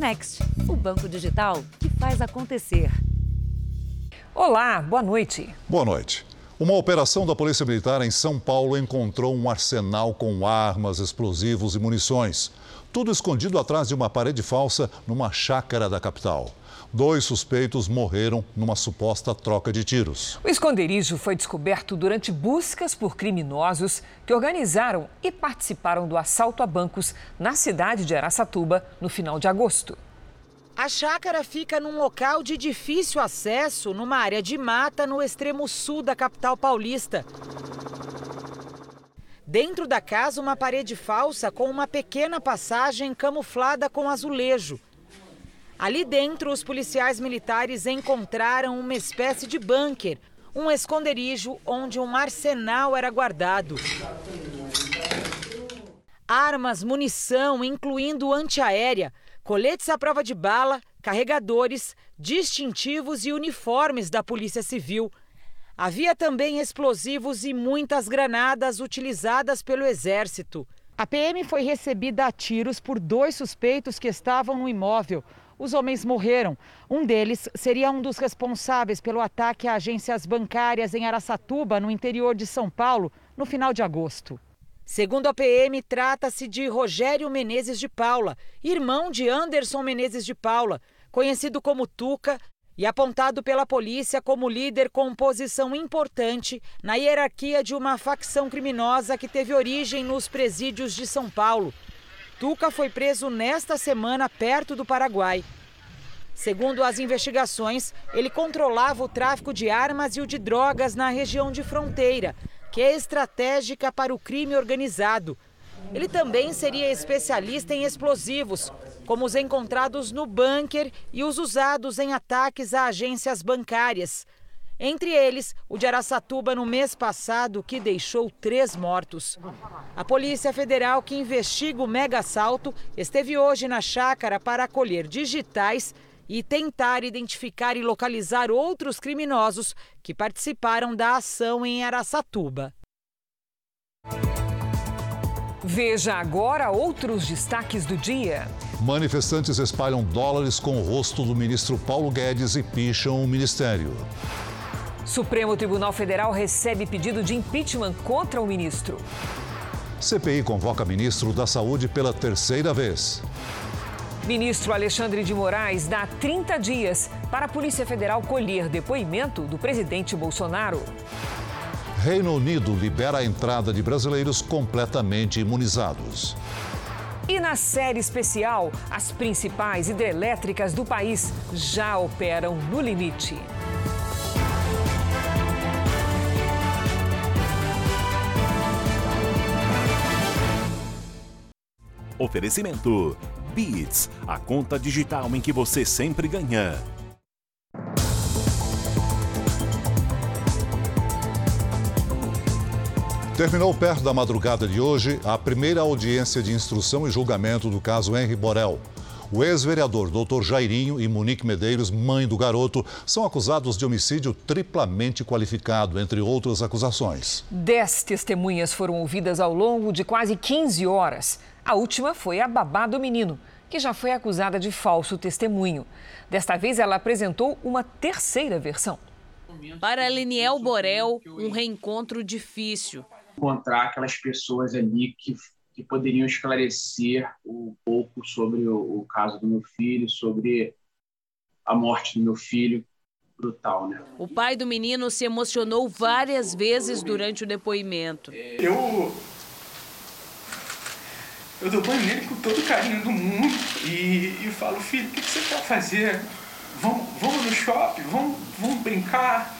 Next, o banco digital que faz acontecer. Olá, boa noite. Boa noite. Uma operação da Polícia Militar em São Paulo encontrou um arsenal com armas, explosivos e munições. Tudo escondido atrás de uma parede falsa numa chácara da capital. Dois suspeitos morreram numa suposta troca de tiros. O esconderijo foi descoberto durante buscas por criminosos que organizaram e participaram do assalto a bancos na cidade de Araçatuba no final de agosto. A chácara fica num local de difícil acesso, numa área de mata no extremo sul da capital paulista. Dentro da casa, uma parede falsa com uma pequena passagem camuflada com azulejo. Ali dentro, os policiais militares encontraram uma espécie de bunker, um esconderijo onde um arsenal era guardado. Armas, munição, incluindo antiaérea, coletes à prova de bala, carregadores, distintivos e uniformes da Polícia Civil. Havia também explosivos e muitas granadas utilizadas pelo Exército. A PM foi recebida a tiros por dois suspeitos que estavam no imóvel. Os homens morreram. Um deles seria um dos responsáveis pelo ataque a agências bancárias em Araçatuba, no interior de São Paulo, no final de agosto. Segundo a PM, trata-se de Rogério Menezes de Paula, irmão de Anderson Menezes de Paula, conhecido como Tuca e apontado pela polícia como líder com posição importante na hierarquia de uma facção criminosa que teve origem nos presídios de São Paulo. Tuca foi preso nesta semana perto do Paraguai. Segundo as investigações, ele controlava o tráfico de armas e o de drogas na região de fronteira, que é estratégica para o crime organizado. Ele também seria especialista em explosivos, como os encontrados no bunker e os usados em ataques a agências bancárias. Entre eles, o de Araçatuba no mês passado, que deixou três mortos. A Polícia Federal, que investiga o mega assalto, esteve hoje na chácara para acolher digitais e tentar identificar e localizar outros criminosos que participaram da ação em Araçatuba. Veja agora outros destaques do dia. Manifestantes espalham dólares com o rosto do ministro Paulo Guedes e picham o ministério. Supremo Tribunal Federal recebe pedido de impeachment contra o ministro. CPI convoca ministro da Saúde pela terceira vez. Ministro Alexandre de Moraes dá 30 dias para a Polícia Federal colher depoimento do presidente Bolsonaro. Reino Unido libera a entrada de brasileiros completamente imunizados. E na série especial, as principais hidrelétricas do país já operam no limite. Oferecimento: Beats, a conta digital em que você sempre ganha. Terminou perto da madrugada de hoje a primeira audiência de instrução e julgamento do caso Henri Borel. O ex-vereador Dr. Jairinho e Monique Medeiros, mãe do garoto, são acusados de homicídio triplamente qualificado, entre outras acusações. Dez testemunhas foram ouvidas ao longo de quase 15 horas. A última foi a babá do menino, que já foi acusada de falso testemunho. Desta vez, ela apresentou uma terceira versão. Para Leniel Borel, um reencontro difícil. Encontrar aquelas pessoas ali que, que poderiam esclarecer um pouco sobre o, o caso do meu filho, sobre a morte do meu filho, brutal, né? O pai do menino se emocionou várias vezes durante o depoimento. Eu eu dou banho nele com todo o carinho do mundo e, e falo, filho, o que, que você quer fazer? Vamos, vamos no shopping, vamos, vamos brincar.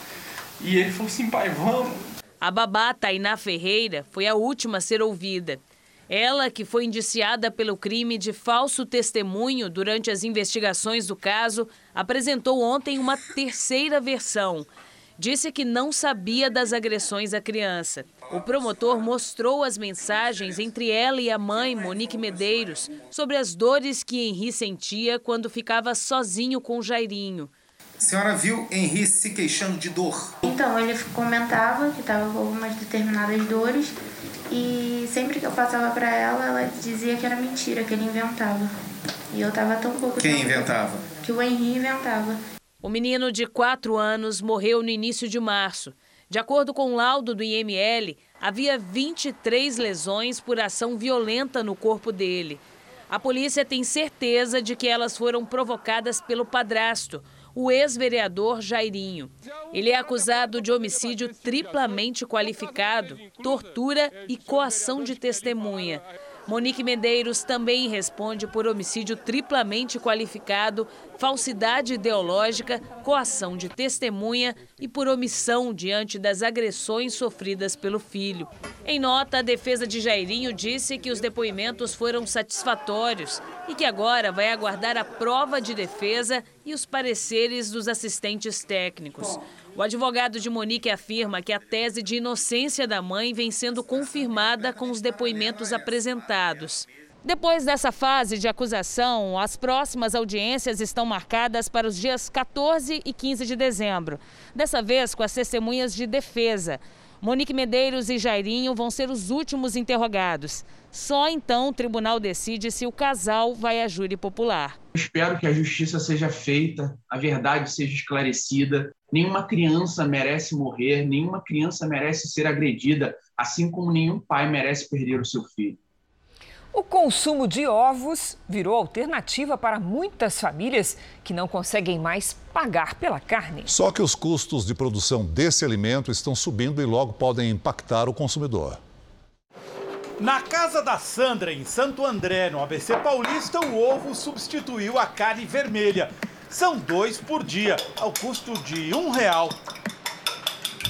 E ele falou assim, pai, vamos. A babá Tainá Ferreira foi a última a ser ouvida. Ela, que foi indiciada pelo crime de falso testemunho durante as investigações do caso, apresentou ontem uma terceira versão. Disse que não sabia das agressões à criança. O promotor mostrou as mensagens entre ela e a mãe, Monique Medeiros, sobre as dores que Henri sentia quando ficava sozinho com Jairinho. A senhora viu Henri se queixando de dor? Então, ele comentava que estava com algumas determinadas dores e sempre que eu passava para ela, ela dizia que era mentira, que ele inventava. E eu tava tão pouco Quem inventava? Que o Henri inventava. O menino de 4 anos morreu no início de março. De acordo com o laudo do IML, havia 23 lesões por ação violenta no corpo dele. A polícia tem certeza de que elas foram provocadas pelo padrasto, o ex-vereador Jairinho. Ele é acusado de homicídio triplamente qualificado, tortura e coação de testemunha. Monique Medeiros também responde por homicídio triplamente qualificado, falsidade ideológica, coação de testemunha e por omissão diante das agressões sofridas pelo filho. Em nota, a defesa de Jairinho disse que os depoimentos foram satisfatórios e que agora vai aguardar a prova de defesa e os pareceres dos assistentes técnicos. O advogado de Monique afirma que a tese de inocência da mãe vem sendo confirmada com os depoimentos apresentados. Depois dessa fase de acusação, as próximas audiências estão marcadas para os dias 14 e 15 de dezembro. Dessa vez com as testemunhas de defesa. Monique Medeiros e Jairinho vão ser os últimos interrogados. Só então o tribunal decide se o casal vai à júri popular. Espero que a justiça seja feita, a verdade seja esclarecida. Nenhuma criança merece morrer, nenhuma criança merece ser agredida, assim como nenhum pai merece perder o seu filho. O consumo de ovos virou alternativa para muitas famílias que não conseguem mais pagar pela carne. Só que os custos de produção desse alimento estão subindo e logo podem impactar o consumidor. Na casa da Sandra, em Santo André, no ABC Paulista, o ovo substituiu a carne vermelha. São dois por dia, ao custo de um real.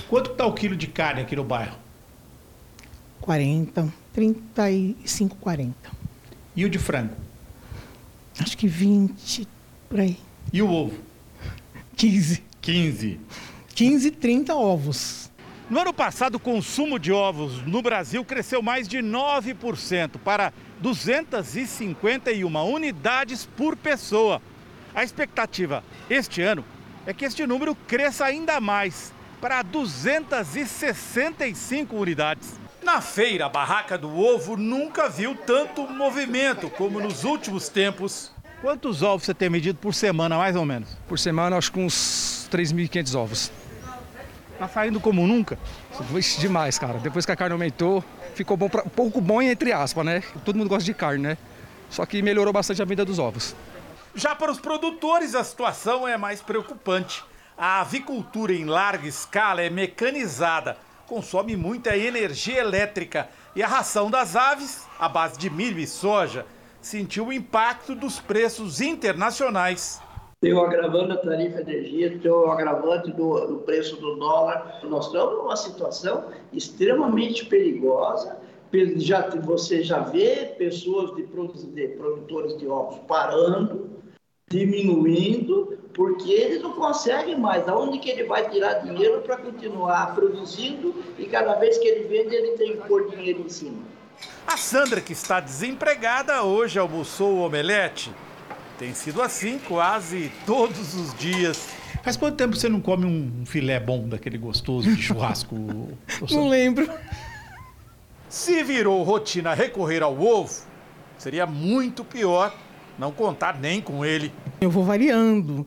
Quanto está o quilo de carne aqui no bairro? 40, 35, 40. E o de frango? Acho que 20, por aí. E o ovo? 15. 15. 15, 30 ovos. No ano passado, o consumo de ovos no Brasil cresceu mais de 9% para 251 unidades por pessoa. A expectativa este ano é que este número cresça ainda mais, para 265 unidades. Na feira, a barraca do ovo nunca viu tanto movimento como nos últimos tempos. Quantos ovos você tem medido por semana, mais ou menos? Por semana, acho que uns 3.500 ovos. Tá saindo como nunca? Vixe, demais, cara. Depois que a carne aumentou, ficou bom pra, pouco bom entre aspas, né? Todo mundo gosta de carne, né? Só que melhorou bastante a venda dos ovos. Já para os produtores, a situação é mais preocupante. A avicultura em larga escala é mecanizada, consome muita energia elétrica e a ração das aves, à base de milho e soja, sentiu o impacto dos preços internacionais. Tem o agravante da tarifa de energia, tem o agravante do, do preço do dólar. Nós estamos numa situação extremamente perigosa. Já, você já vê pessoas de, de produtores de ovos parando, diminuindo, porque eles não conseguem mais. Aonde que ele vai tirar dinheiro para continuar produzindo e cada vez que ele vende, ele tem que pôr dinheiro em cima. A Sandra, que está desempregada, hoje almoçou o omelete. Tem sido assim quase todos os dias. Faz quanto tempo você não come um filé bom daquele gostoso de churrasco? não lembro. Se virou rotina recorrer ao ovo, seria muito pior não contar nem com ele. Eu vou variando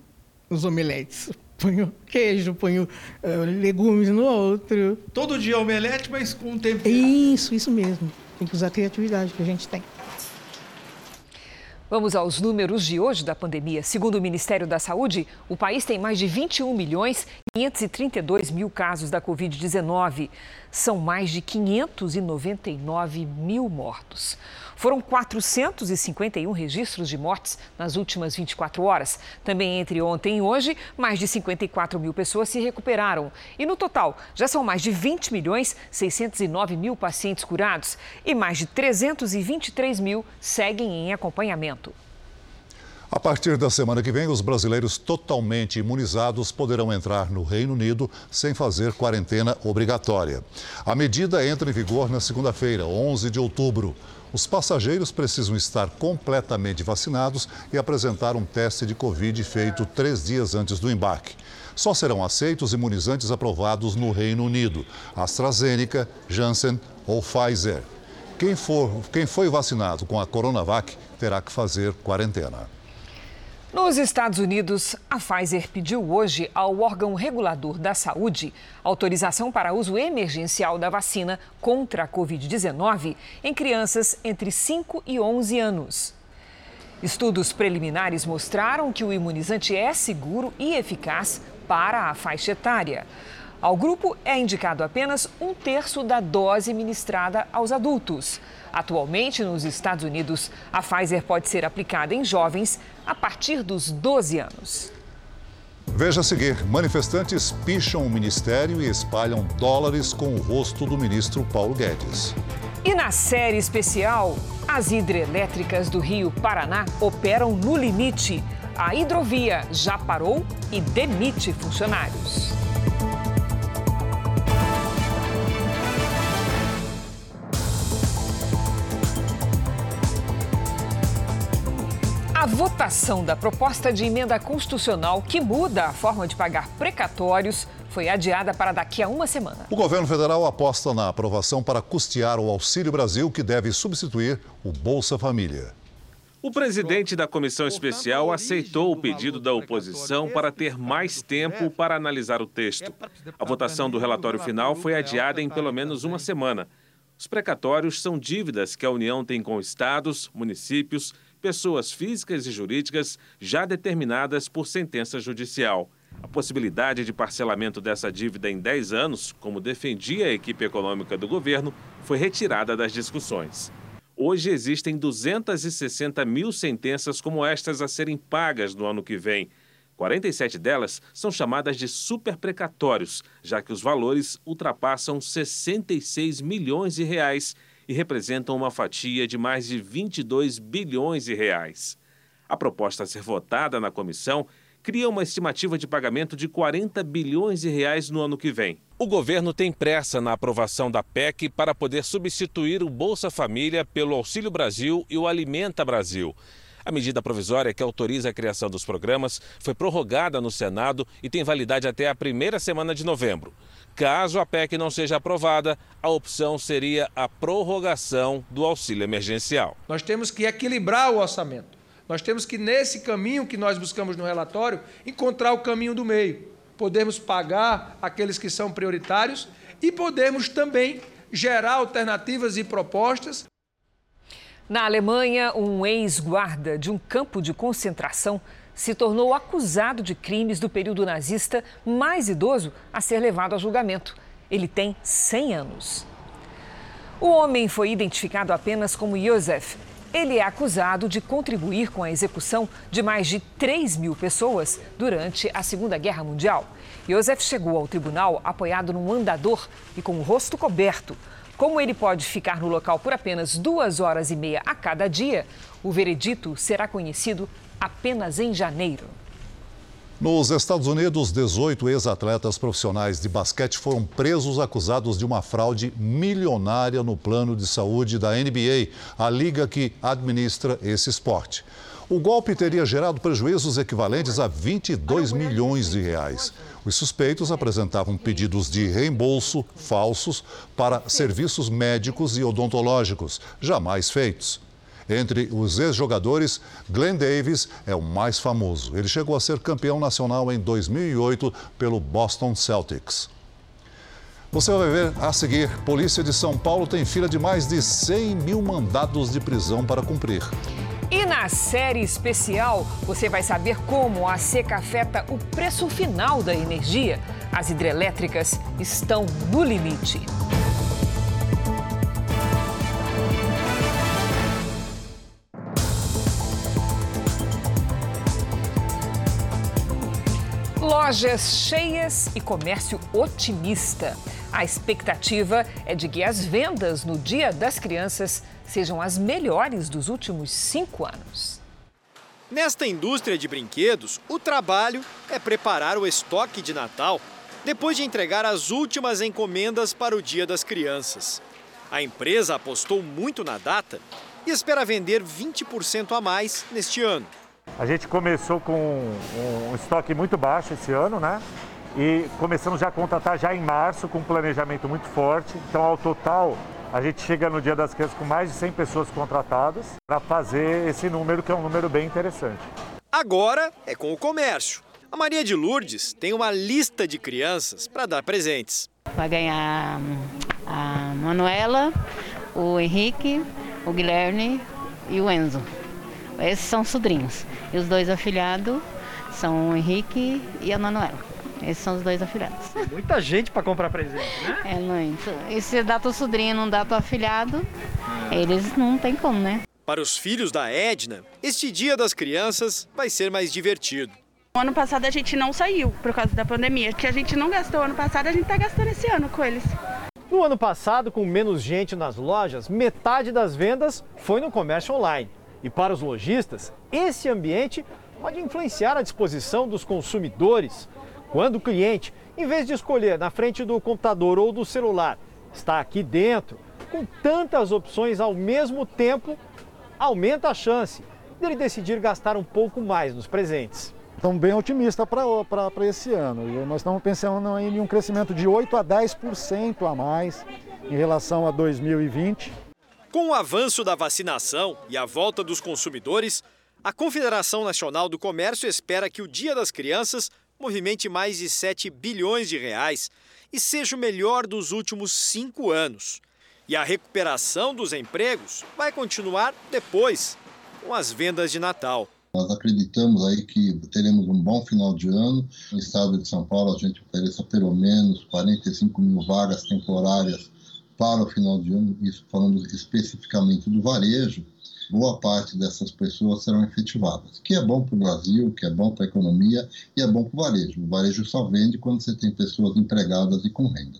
os omeletes. Ponho queijo, ponho uh, legumes no outro. Todo dia omelete, mas com um tempo. Isso, isso mesmo. Tem que usar a criatividade que a gente tem. Vamos aos números de hoje da pandemia. Segundo o Ministério da Saúde, o país tem mais de 21 milhões e 532 mil casos da Covid-19. São mais de 599 mil mortos. Foram 451 registros de mortes nas últimas 24 horas. Também entre ontem e hoje, mais de 54 mil pessoas se recuperaram. E no total, já são mais de 20 milhões 609 mil pacientes curados e mais de 323 mil seguem em acompanhamento. A partir da semana que vem, os brasileiros totalmente imunizados poderão entrar no Reino Unido sem fazer quarentena obrigatória. A medida entra em vigor na segunda-feira, 11 de outubro. Os passageiros precisam estar completamente vacinados e apresentar um teste de Covid feito três dias antes do embarque. Só serão aceitos imunizantes aprovados no Reino Unido: AstraZeneca, Janssen ou Pfizer. quem, for, quem foi vacinado com a Coronavac terá que fazer quarentena. Nos Estados Unidos, a Pfizer pediu hoje ao órgão regulador da saúde autorização para uso emergencial da vacina contra a Covid-19 em crianças entre 5 e 11 anos. Estudos preliminares mostraram que o imunizante é seguro e eficaz para a faixa etária. Ao grupo é indicado apenas um terço da dose ministrada aos adultos. Atualmente, nos Estados Unidos, a Pfizer pode ser aplicada em jovens a partir dos 12 anos. Veja a seguir: manifestantes picham o ministério e espalham dólares com o rosto do ministro Paulo Guedes. E na série especial, as hidrelétricas do Rio Paraná operam no limite. A hidrovia já parou e demite funcionários. A votação da proposta de emenda constitucional que muda a forma de pagar precatórios foi adiada para daqui a uma semana. O governo federal aposta na aprovação para custear o Auxílio Brasil, que deve substituir o Bolsa Família. O presidente da comissão especial aceitou o pedido da oposição para ter mais tempo para analisar o texto. A votação do relatório final foi adiada em pelo menos uma semana. Os precatórios são dívidas que a União tem com estados, municípios pessoas físicas e jurídicas já determinadas por sentença judicial. A possibilidade de parcelamento dessa dívida em 10 anos, como defendia a equipe econômica do governo, foi retirada das discussões. Hoje existem 260 mil sentenças como estas a serem pagas no ano que vem. 47 delas são chamadas de superprecatórios, já que os valores ultrapassam 66 milhões de reais e representam uma fatia de mais de 22 bilhões de reais. A proposta a ser votada na comissão cria uma estimativa de pagamento de 40 bilhões de reais no ano que vem. O governo tem pressa na aprovação da PEC para poder substituir o Bolsa Família pelo Auxílio Brasil e o Alimenta Brasil. A medida provisória que autoriza a criação dos programas foi prorrogada no Senado e tem validade até a primeira semana de novembro. Caso a PEC não seja aprovada, a opção seria a prorrogação do auxílio emergencial. Nós temos que equilibrar o orçamento. Nós temos que, nesse caminho que nós buscamos no relatório, encontrar o caminho do meio. Podemos pagar aqueles que são prioritários e podemos também gerar alternativas e propostas. Na Alemanha, um ex-guarda de um campo de concentração se tornou acusado de crimes do período nazista mais idoso a ser levado a julgamento. Ele tem 100 anos. O homem foi identificado apenas como Josef. Ele é acusado de contribuir com a execução de mais de 3 mil pessoas durante a Segunda Guerra Mundial. Josef chegou ao tribunal apoiado num andador e com o rosto coberto. Como ele pode ficar no local por apenas duas horas e meia a cada dia, o veredito será conhecido apenas em janeiro. Nos Estados Unidos, 18 ex-atletas profissionais de basquete foram presos acusados de uma fraude milionária no plano de saúde da NBA, a liga que administra esse esporte. O golpe teria gerado prejuízos equivalentes a 22 milhões de reais. Os suspeitos apresentavam pedidos de reembolso falsos para serviços médicos e odontológicos, jamais feitos. Entre os ex-jogadores, Glenn Davis é o mais famoso. Ele chegou a ser campeão nacional em 2008 pelo Boston Celtics. Você vai ver a seguir: Polícia de São Paulo tem fila de mais de 100 mil mandados de prisão para cumprir. E na série especial, você vai saber como a seca afeta o preço final da energia. As hidrelétricas estão no limite. Lojas cheias e comércio otimista. A expectativa é de que as vendas no Dia das Crianças sejam as melhores dos últimos cinco anos. Nesta indústria de brinquedos, o trabalho é preparar o estoque de Natal depois de entregar as últimas encomendas para o Dia das Crianças. A empresa apostou muito na data e espera vender 20% a mais neste ano. A gente começou com um estoque muito baixo esse ano, né? E começamos já a contratar já em março com um planejamento muito forte. Então, ao total, A gente chega no Dia das Crianças com mais de 100 pessoas contratadas para fazer esse número, que é um número bem interessante. Agora é com o comércio. A Maria de Lourdes tem uma lista de crianças para dar presentes. Vai ganhar a Manuela, o Henrique, o Guilherme e o Enzo. Esses são sobrinhos. E os dois afilhados são o Henrique e a Manuela. Esses são os dois afilhados. Muita gente para comprar presente, né? É muito. E se dá teu sobrinho não dá teu afilhado, eles não tem como, né? Para os filhos da Edna, este Dia das Crianças vai ser mais divertido. O ano passado a gente não saiu por causa da pandemia. que a gente não gastou ano passado, a gente está gastando esse ano com eles. No ano passado, com menos gente nas lojas, metade das vendas foi no comércio online. E para os lojistas, esse ambiente pode influenciar a disposição dos consumidores. Quando o cliente, em vez de escolher na frente do computador ou do celular, está aqui dentro, com tantas opções ao mesmo tempo, aumenta a chance dele decidir gastar um pouco mais nos presentes. Estamos bem otimistas para esse ano. Nós estamos pensando em um crescimento de 8 a 10% a mais em relação a 2020. Com o avanço da vacinação e a volta dos consumidores, a Confederação Nacional do Comércio espera que o Dia das Crianças movimente mais de 7 bilhões de reais e seja o melhor dos últimos cinco anos. E a recuperação dos empregos vai continuar depois, com as vendas de Natal. Nós acreditamos aí que teremos um bom final de ano. No estado de São Paulo, a gente ofereça pelo menos 45 mil vagas temporárias para o final de ano, isso falando especificamente do varejo, boa parte dessas pessoas serão efetivadas, que é bom para o Brasil, que é bom para a economia e é bom para o varejo. O varejo só vende quando você tem pessoas empregadas e com renda.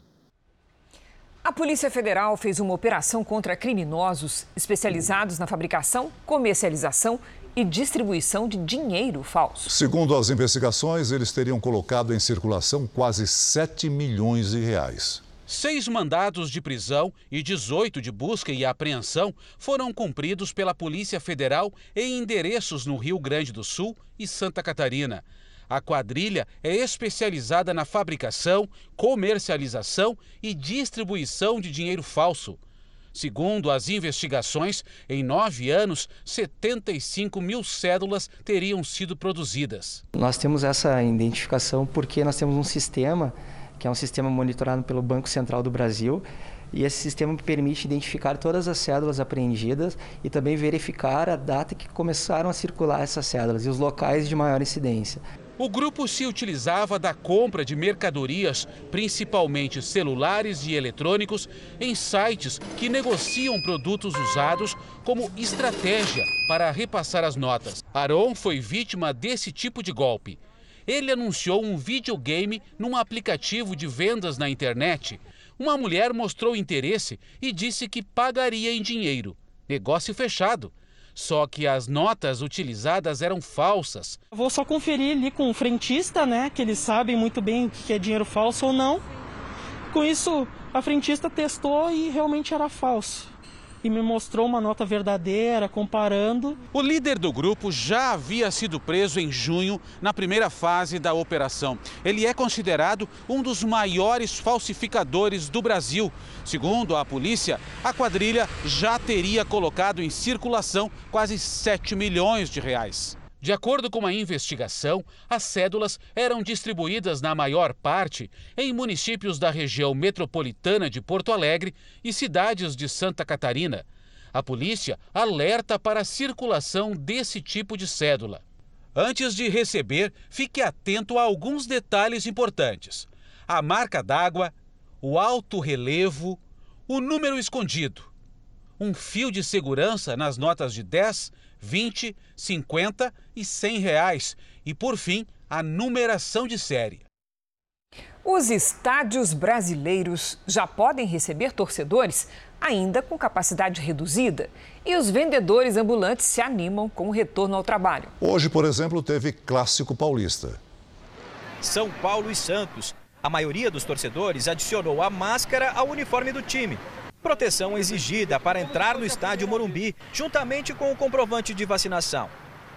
A Polícia Federal fez uma operação contra criminosos especializados na fabricação, comercialização e distribuição de dinheiro falso. Segundo as investigações, eles teriam colocado em circulação quase 7 milhões de reais. Seis mandados de prisão e 18 de busca e apreensão foram cumpridos pela Polícia Federal em endereços no Rio Grande do Sul e Santa Catarina. A quadrilha é especializada na fabricação, comercialização e distribuição de dinheiro falso. Segundo as investigações, em nove anos, 75 mil cédulas teriam sido produzidas. Nós temos essa identificação porque nós temos um sistema que é um sistema monitorado pelo Banco Central do Brasil. E esse sistema permite identificar todas as cédulas apreendidas e também verificar a data que começaram a circular essas cédulas e os locais de maior incidência. O grupo se utilizava da compra de mercadorias, principalmente celulares e eletrônicos, em sites que negociam produtos usados como estratégia para repassar as notas. Aron foi vítima desse tipo de golpe ele anunciou um videogame num aplicativo de vendas na internet. Uma mulher mostrou interesse e disse que pagaria em dinheiro. Negócio fechado. Só que as notas utilizadas eram falsas. Vou só conferir ali com o frentista, né? Que eles sabem muito bem o que é dinheiro falso ou não. Com isso, a frentista testou e realmente era falso e me mostrou uma nota verdadeira, comparando. O líder do grupo já havia sido preso em junho, na primeira fase da operação. Ele é considerado um dos maiores falsificadores do Brasil. Segundo a polícia, a quadrilha já teria colocado em circulação quase 7 milhões de reais. De acordo com a investigação, as cédulas eram distribuídas na maior parte em municípios da região metropolitana de Porto Alegre e cidades de Santa Catarina. A polícia alerta para a circulação desse tipo de cédula. Antes de receber, fique atento a alguns detalhes importantes: a marca d'água, o alto relevo, o número escondido, um fio de segurança nas notas de 10 20, 50 e 100 reais. E por fim, a numeração de série. Os estádios brasileiros já podem receber torcedores, ainda com capacidade reduzida. E os vendedores ambulantes se animam com o retorno ao trabalho. Hoje, por exemplo, teve Clássico Paulista. São Paulo e Santos. A maioria dos torcedores adicionou a máscara ao uniforme do time proteção exigida para entrar no estádio Morumbi, juntamente com o comprovante de vacinação.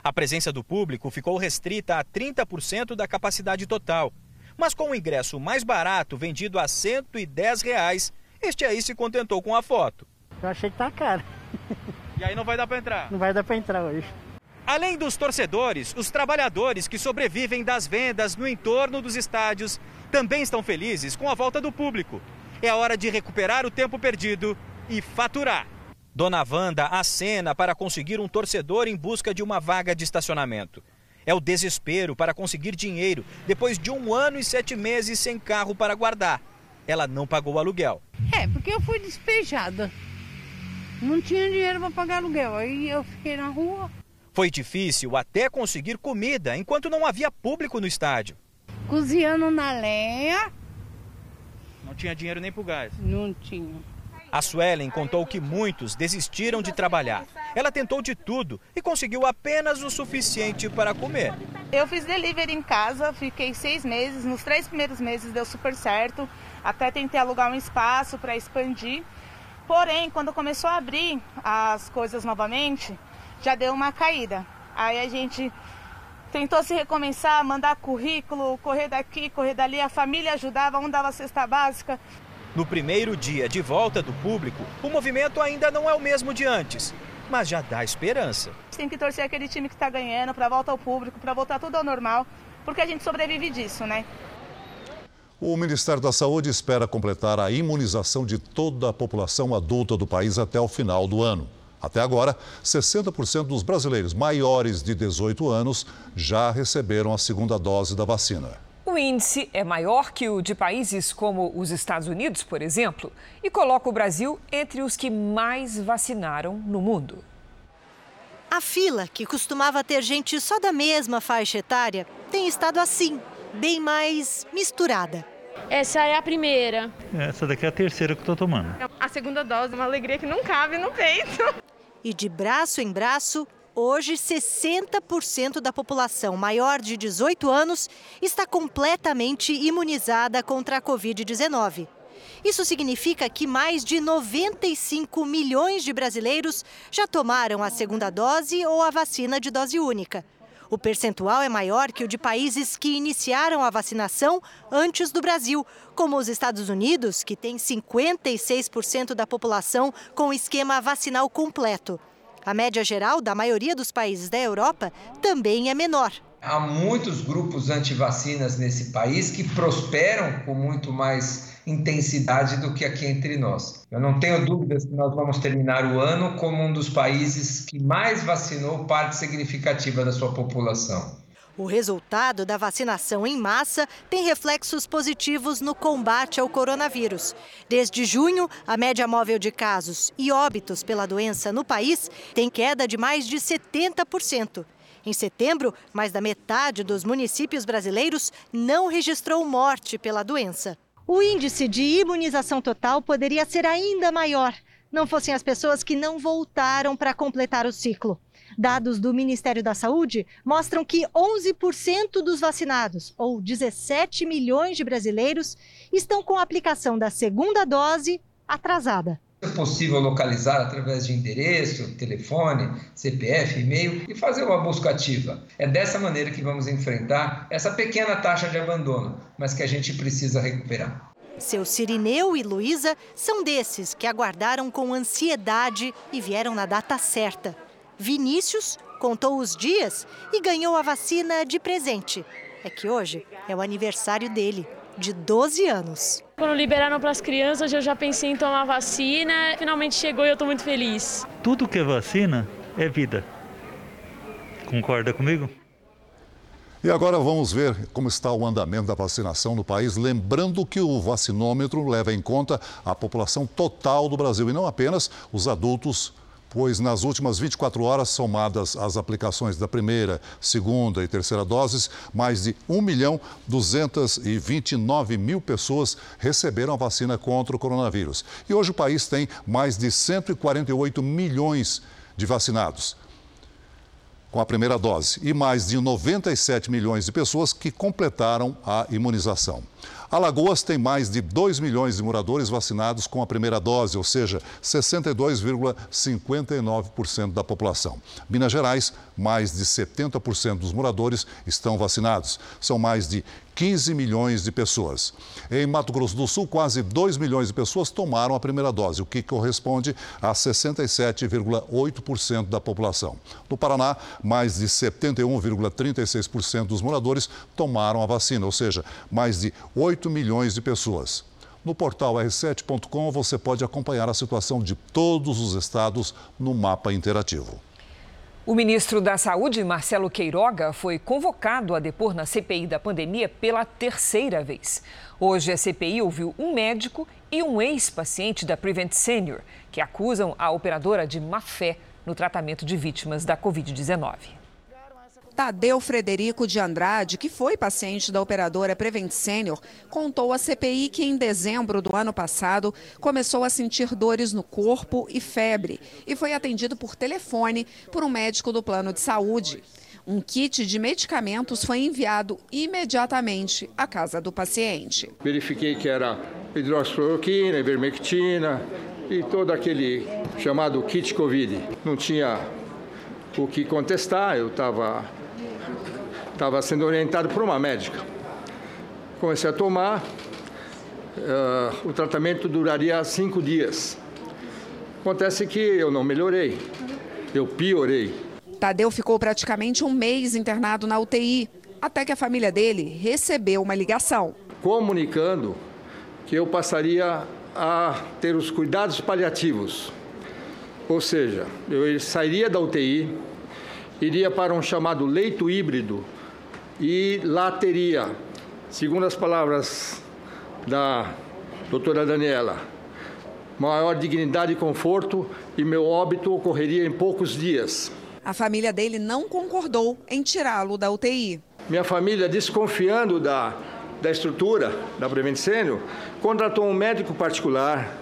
A presença do público ficou restrita a 30% da capacidade total, mas com o ingresso mais barato, vendido a 110 reais, Este aí se contentou com a foto. Eu achei que tá caro. E aí não vai dar para entrar? Não vai dar para entrar hoje. Além dos torcedores, os trabalhadores que sobrevivem das vendas no entorno dos estádios também estão felizes com a volta do público. É hora de recuperar o tempo perdido e faturar. Dona Wanda acena para conseguir um torcedor em busca de uma vaga de estacionamento. É o desespero para conseguir dinheiro depois de um ano e sete meses sem carro para guardar. Ela não pagou o aluguel. É, porque eu fui despejada. Não tinha dinheiro para pagar aluguel. Aí eu fiquei na rua. Foi difícil até conseguir comida enquanto não havia público no estádio. Cozinhando na lenha. Não tinha dinheiro nem pro gás. Não tinha. A Suelen contou que muitos desistiram de trabalhar. Ela tentou de tudo e conseguiu apenas o suficiente para comer. Eu fiz delivery em casa, fiquei seis meses. Nos três primeiros meses deu super certo. Até tentei alugar um espaço para expandir. Porém, quando começou a abrir as coisas novamente, já deu uma caída. Aí a gente tentou se recomeçar, mandar currículo, correr daqui, correr dali. A família ajudava, um dava cesta básica. No primeiro dia de volta do público, o movimento ainda não é o mesmo de antes, mas já dá esperança. Tem que torcer aquele time que está ganhando para volta ao público, para voltar tudo ao normal, porque a gente sobrevive disso, né? O Ministério da Saúde espera completar a imunização de toda a população adulta do país até o final do ano. Até agora, 60% dos brasileiros maiores de 18 anos já receberam a segunda dose da vacina. O índice é maior que o de países como os Estados Unidos, por exemplo, e coloca o Brasil entre os que mais vacinaram no mundo. A fila, que costumava ter gente só da mesma faixa etária, tem estado assim, bem mais misturada. Essa é a primeira. Essa daqui é a terceira que eu estou tomando. A segunda dose, uma alegria que não cabe no peito. E de braço em braço, Hoje, 60% da população maior de 18 anos está completamente imunizada contra a Covid-19. Isso significa que mais de 95 milhões de brasileiros já tomaram a segunda dose ou a vacina de dose única. O percentual é maior que o de países que iniciaram a vacinação antes do Brasil, como os Estados Unidos, que tem 56% da população com esquema vacinal completo. A média geral da maioria dos países da Europa também é menor. Há muitos grupos anti-vacinas nesse país que prosperam com muito mais intensidade do que aqui entre nós. Eu não tenho dúvidas que nós vamos terminar o ano como um dos países que mais vacinou parte significativa da sua população. O resultado da vacinação em massa tem reflexos positivos no combate ao coronavírus. Desde junho, a média móvel de casos e óbitos pela doença no país tem queda de mais de 70%. Em setembro, mais da metade dos municípios brasileiros não registrou morte pela doença. O índice de imunização total poderia ser ainda maior, não fossem as pessoas que não voltaram para completar o ciclo. Dados do Ministério da Saúde mostram que 11% dos vacinados, ou 17 milhões de brasileiros, estão com a aplicação da segunda dose atrasada. É possível localizar através de endereço, telefone, CPF, e-mail e fazer uma busca ativa. É dessa maneira que vamos enfrentar essa pequena taxa de abandono, mas que a gente precisa recuperar. Seu Cirineu e Luísa são desses que aguardaram com ansiedade e vieram na data certa. Vinícius contou os dias e ganhou a vacina de presente. É que hoje é o aniversário dele, de 12 anos. Quando liberaram para as crianças, eu já pensei em tomar vacina. Finalmente chegou e eu estou muito feliz. Tudo que é vacina é vida. Concorda comigo? E agora vamos ver como está o andamento da vacinação no país, lembrando que o vacinômetro leva em conta a população total do Brasil e não apenas os adultos pois nas últimas 24 horas, somadas as aplicações da primeira, segunda e terceira doses, mais de 1 milhão 229 mil pessoas receberam a vacina contra o coronavírus. E hoje o país tem mais de 148 milhões de vacinados com a primeira dose e mais de 97 milhões de pessoas que completaram a imunização. Alagoas tem mais de 2 milhões de moradores vacinados com a primeira dose, ou seja, 62,59% da população. Minas Gerais, mais de 70% dos moradores estão vacinados. São mais de 15 milhões de pessoas. Em Mato Grosso do Sul, quase 2 milhões de pessoas tomaram a primeira dose, o que corresponde a 67,8% da população. No Paraná, mais de 71,36% dos moradores tomaram a vacina, ou seja, mais de 8 milhões de pessoas. No portal r7.com você pode acompanhar a situação de todos os estados no mapa interativo. O ministro da Saúde, Marcelo Queiroga, foi convocado a depor na CPI da pandemia pela terceira vez. Hoje, a CPI ouviu um médico e um ex-paciente da Prevent Senior, que acusam a operadora de má fé no tratamento de vítimas da Covid-19. Tadeu Frederico de Andrade, que foi paciente da operadora Prevent Senior, contou à CPI que em dezembro do ano passado começou a sentir dores no corpo e febre e foi atendido por telefone por um médico do plano de saúde. Um kit de medicamentos foi enviado imediatamente à casa do paciente. Verifiquei que era hidroxicloroquina, ivermectina e todo aquele chamado kit Covid. Não tinha o que contestar, eu estava estava sendo orientado por uma médica. Comecei a tomar, uh, o tratamento duraria cinco dias. Acontece que eu não melhorei, eu piorei. Tadeu ficou praticamente um mês internado na UTI, até que a família dele recebeu uma ligação. Comunicando que eu passaria a ter os cuidados paliativos. Ou seja, eu sairia da UTI, iria para um chamado leito híbrido e lá teria, segundo as palavras da doutora Daniela, maior dignidade e conforto e meu óbito ocorreria em poucos dias. A família dele não concordou em tirá-lo da UTI. Minha família, desconfiando da, da estrutura da Prevent Senior, contratou um médico particular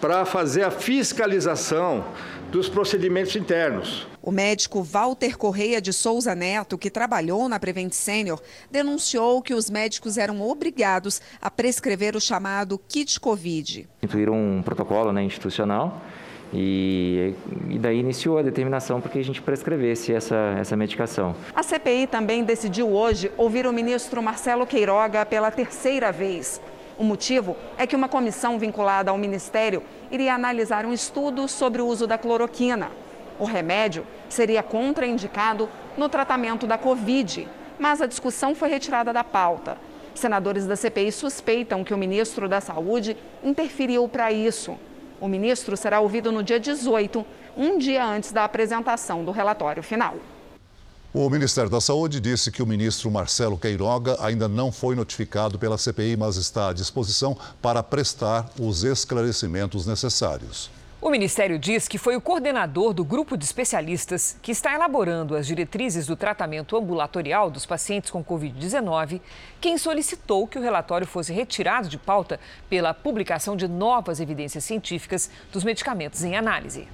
para fazer a fiscalização dos procedimentos internos. O médico Walter Correia de Souza Neto, que trabalhou na Prevent Senior, denunciou que os médicos eram obrigados a prescrever o chamado kit Covid. Instituíram um protocolo né, institucional e, e, daí iniciou a determinação para que a gente prescrevesse essa, essa medicação. A CPI também decidiu hoje ouvir o ministro Marcelo Queiroga pela terceira vez. O motivo é que uma comissão vinculada ao Ministério iria analisar um estudo sobre o uso da cloroquina. O remédio seria contraindicado no tratamento da Covid, mas a discussão foi retirada da pauta. Senadores da CPI suspeitam que o ministro da Saúde interferiu para isso. O ministro será ouvido no dia 18, um dia antes da apresentação do relatório final. O Ministério da Saúde disse que o ministro Marcelo Queiroga ainda não foi notificado pela CPI, mas está à disposição para prestar os esclarecimentos necessários. O Ministério diz que foi o coordenador do grupo de especialistas que está elaborando as diretrizes do tratamento ambulatorial dos pacientes com Covid-19 quem solicitou que o relatório fosse retirado de pauta pela publicação de novas evidências científicas dos medicamentos em análise.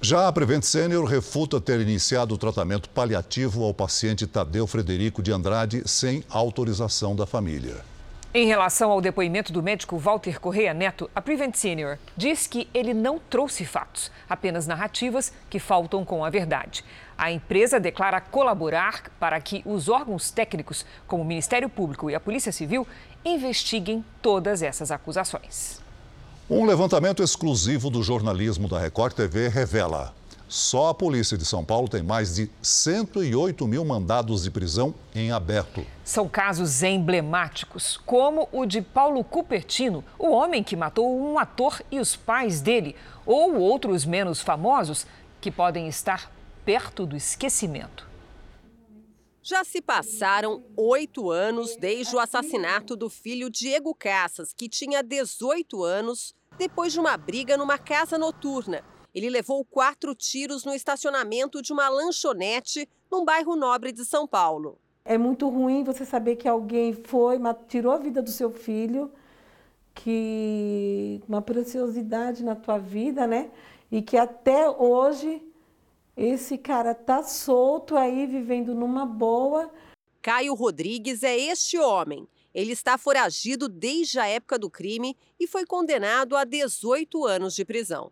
Já a Prevent Senior refuta ter iniciado o tratamento paliativo ao paciente Tadeu Frederico de Andrade sem autorização da família. Em relação ao depoimento do médico Walter Correia Neto, a Prevent Senior diz que ele não trouxe fatos, apenas narrativas que faltam com a verdade. A empresa declara colaborar para que os órgãos técnicos, como o Ministério Público e a Polícia Civil, investiguem todas essas acusações. Um levantamento exclusivo do jornalismo da Record TV revela. Só a polícia de São Paulo tem mais de 108 mil mandados de prisão em aberto. São casos emblemáticos, como o de Paulo Cupertino, o homem que matou um ator e os pais dele, ou outros menos famosos que podem estar perto do esquecimento. Já se passaram oito anos desde o assassinato do filho Diego Cassas, que tinha 18 anos, depois de uma briga numa casa noturna. Ele levou quatro tiros no estacionamento de uma lanchonete num bairro nobre de São Paulo. É muito ruim você saber que alguém foi, tirou a vida do seu filho, que uma preciosidade na tua vida, né? E que até hoje esse cara tá solto aí, vivendo numa boa. Caio Rodrigues é este homem. Ele está foragido desde a época do crime e foi condenado a 18 anos de prisão.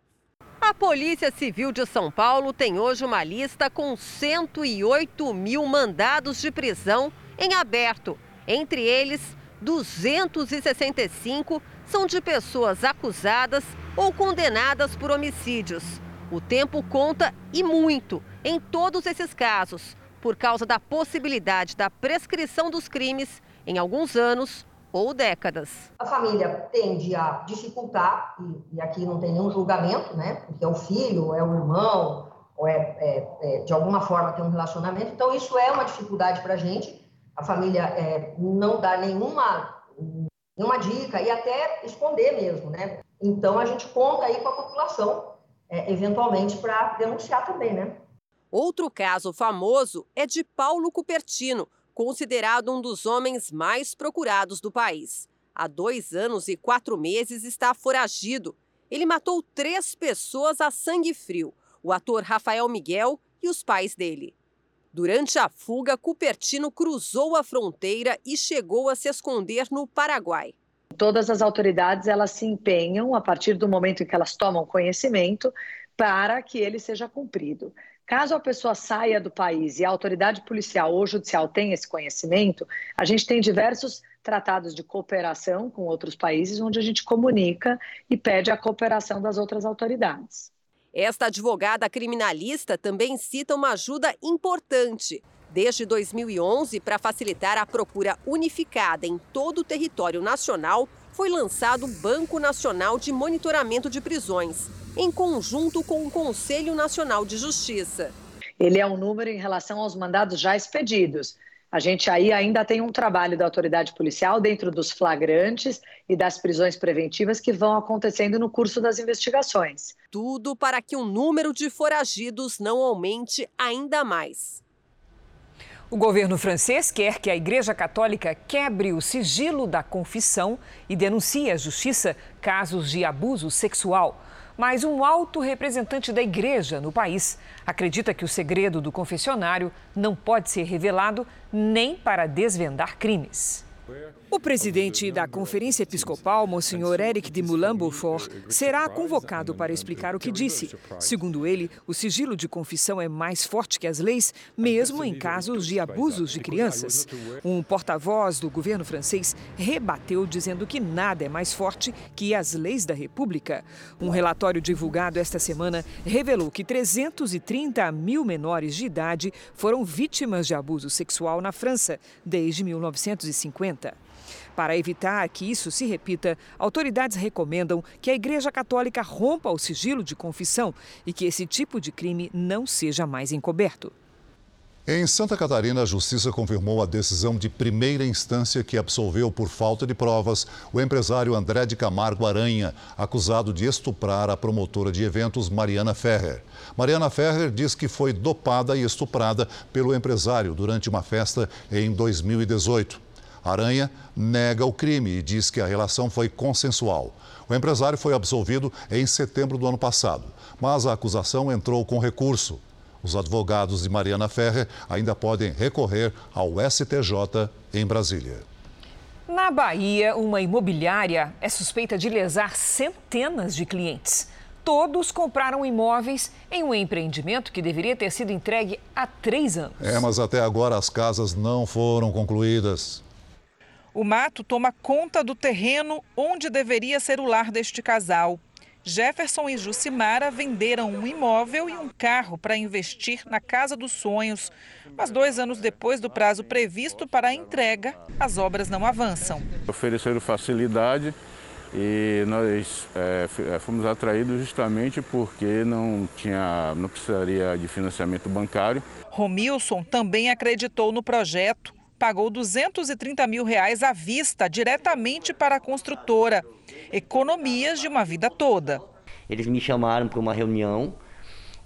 A Polícia Civil de São Paulo tem hoje uma lista com 108 mil mandados de prisão em aberto. Entre eles, 265 são de pessoas acusadas ou condenadas por homicídios. O tempo conta e muito em todos esses casos, por causa da possibilidade da prescrição dos crimes em alguns anos ou décadas. A família tende a dificultar, e, e aqui não tem nenhum julgamento, né? Porque é o filho, é o irmão, ou é, é, é de alguma forma tem um relacionamento. Então, isso é uma dificuldade para a gente. A família é, não dá nenhuma, nenhuma dica e até esconder mesmo, né? Então, a gente conta aí com a população, é, eventualmente, para denunciar também, né? Outro caso famoso é de Paulo Cupertino, considerado um dos homens mais procurados do país. Há dois anos e quatro meses está foragido. Ele matou três pessoas a sangue frio: o ator Rafael Miguel e os pais dele. Durante a fuga, Cupertino cruzou a fronteira e chegou a se esconder no Paraguai. Todas as autoridades elas se empenham a partir do momento em que elas tomam conhecimento para que ele seja cumprido. Caso a pessoa saia do país e a autoridade policial ou judicial tenha esse conhecimento, a gente tem diversos tratados de cooperação com outros países onde a gente comunica e pede a cooperação das outras autoridades. Esta advogada criminalista também cita uma ajuda importante. Desde 2011, para facilitar a procura unificada em todo o território nacional, foi lançado o Banco Nacional de Monitoramento de Prisões, em conjunto com o Conselho Nacional de Justiça. Ele é um número em relação aos mandados já expedidos. A gente aí ainda tem um trabalho da autoridade policial dentro dos flagrantes e das prisões preventivas que vão acontecendo no curso das investigações. Tudo para que o número de foragidos não aumente ainda mais. O governo francês quer que a Igreja Católica quebre o sigilo da confissão e denuncie à justiça casos de abuso sexual. Mas um alto representante da igreja no país acredita que o segredo do confessionário não pode ser revelado nem para desvendar crimes. O presidente da Conferência Episcopal, Monsenhor Eric de Moulin-Beaufort, será convocado para explicar o que disse. Segundo ele, o sigilo de confissão é mais forte que as leis, mesmo em casos de abusos de crianças. Um porta-voz do governo francês rebateu dizendo que nada é mais forte que as leis da República. Um relatório divulgado esta semana revelou que 330 mil menores de idade foram vítimas de abuso sexual na França desde 1950. Para evitar que isso se repita, autoridades recomendam que a Igreja Católica rompa o sigilo de confissão e que esse tipo de crime não seja mais encoberto. Em Santa Catarina, a Justiça confirmou a decisão de primeira instância que absolveu por falta de provas o empresário André de Camargo Aranha, acusado de estuprar a promotora de eventos Mariana Ferrer. Mariana Ferrer diz que foi dopada e estuprada pelo empresário durante uma festa em 2018. Aranha nega o crime e diz que a relação foi consensual. O empresário foi absolvido em setembro do ano passado, mas a acusação entrou com recurso. Os advogados de Mariana Ferrer ainda podem recorrer ao STJ em Brasília. Na Bahia, uma imobiliária é suspeita de lesar centenas de clientes. Todos compraram imóveis em um empreendimento que deveria ter sido entregue há três anos. É, mas até agora as casas não foram concluídas. O mato toma conta do terreno onde deveria ser o lar deste casal. Jefferson e Jucimara venderam um imóvel e um carro para investir na Casa dos Sonhos. Mas dois anos depois do prazo previsto para a entrega, as obras não avançam. Ofereceram facilidade e nós é, fomos atraídos justamente porque não, tinha, não precisaria de financiamento bancário. Romilson também acreditou no projeto pagou 230 mil reais à vista diretamente para a construtora. Economias de uma vida toda. Eles me chamaram para uma reunião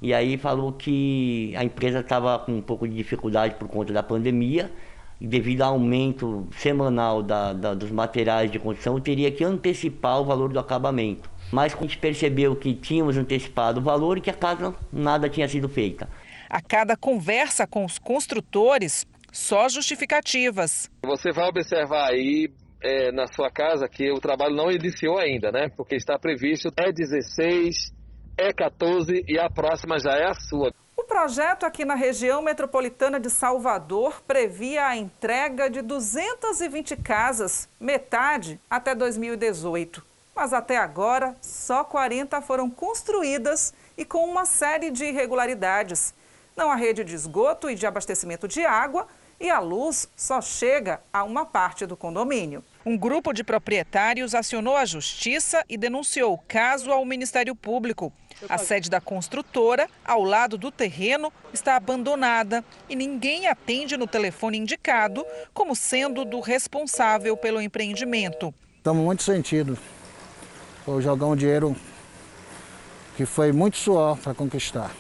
e aí falou que a empresa estava com um pouco de dificuldade por conta da pandemia e devido ao aumento semanal da, da, dos materiais de construção, teria que antecipar o valor do acabamento. Mas a gente percebeu que tínhamos antecipado o valor e que a casa nada tinha sido feita. A cada conversa com os construtores, só justificativas. Você vai observar aí é, na sua casa que o trabalho não iniciou ainda, né? Porque está previsto é 16, é 14 e a próxima já é a sua. O projeto aqui na região metropolitana de Salvador previa a entrega de 220 casas, metade até 2018. Mas até agora, só 40 foram construídas e com uma série de irregularidades. Não há rede de esgoto e de abastecimento de água e a luz só chega a uma parte do condomínio. Um grupo de proprietários acionou a justiça e denunciou o caso ao Ministério Público. A sede da construtora, ao lado do terreno, está abandonada e ninguém atende no telefone indicado como sendo do responsável pelo empreendimento. Estamos muito sentidos por jogar um dinheiro que foi muito suor para conquistar.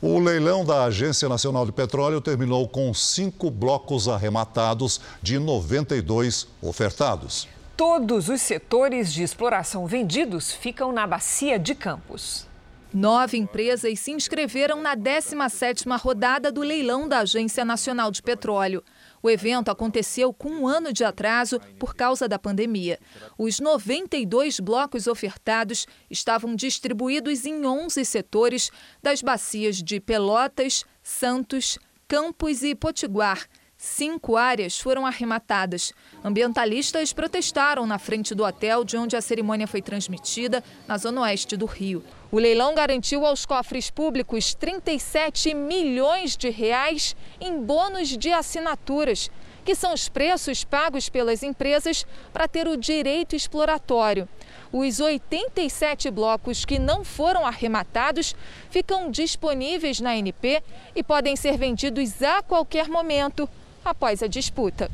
O leilão da Agência Nacional de Petróleo terminou com cinco blocos arrematados de 92 ofertados. Todos os setores de exploração vendidos ficam na Bacia de Campos. Nove empresas se inscreveram na 17ª rodada do leilão da Agência Nacional de Petróleo. O evento aconteceu com um ano de atraso por causa da pandemia. Os 92 blocos ofertados estavam distribuídos em 11 setores das bacias de Pelotas, Santos, Campos e Potiguar. Cinco áreas foram arrematadas. Ambientalistas protestaram na frente do hotel de onde a cerimônia foi transmitida, na zona oeste do Rio. O leilão garantiu aos cofres públicos 37 milhões de reais em bônus de assinaturas, que são os preços pagos pelas empresas para ter o direito exploratório. Os 87 blocos que não foram arrematados ficam disponíveis na NP e podem ser vendidos a qualquer momento após a disputa.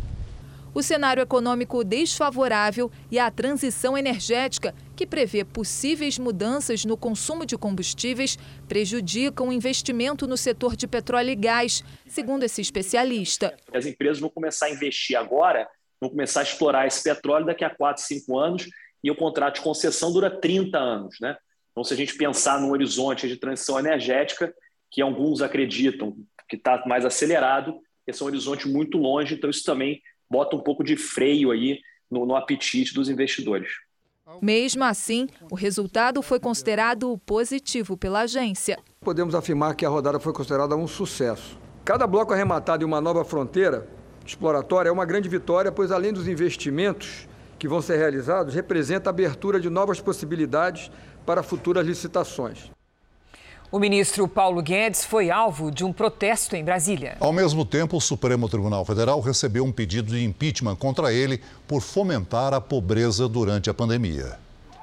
O cenário econômico desfavorável e a transição energética, que prevê possíveis mudanças no consumo de combustíveis, prejudicam o investimento no setor de petróleo e gás, segundo esse especialista. As empresas vão começar a investir agora, vão começar a explorar esse petróleo daqui a 4, 5 anos e o contrato de concessão dura 30 anos. Né? Então, se a gente pensar num horizonte de transição energética, que alguns acreditam que está mais acelerado, esse é um horizonte muito longe, então isso também bota um pouco de freio aí no, no apetite dos investidores. Mesmo assim, o resultado foi considerado positivo pela agência. Podemos afirmar que a rodada foi considerada um sucesso. Cada bloco arrematado em uma nova fronteira exploratória é uma grande vitória, pois além dos investimentos que vão ser realizados, representa a abertura de novas possibilidades para futuras licitações. O ministro Paulo Guedes foi alvo de um protesto em Brasília. Ao mesmo tempo, o Supremo Tribunal Federal recebeu um pedido de impeachment contra ele por fomentar a pobreza durante a pandemia.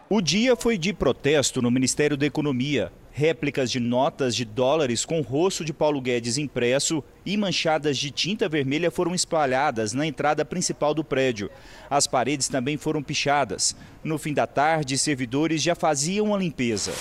O dia foi de protesto no Ministério da Economia. Réplicas de notas de dólares com o rosto de Paulo Guedes impresso e manchadas de tinta vermelha foram espalhadas na entrada principal do prédio. As paredes também foram pichadas. No fim da tarde, servidores já faziam a limpeza.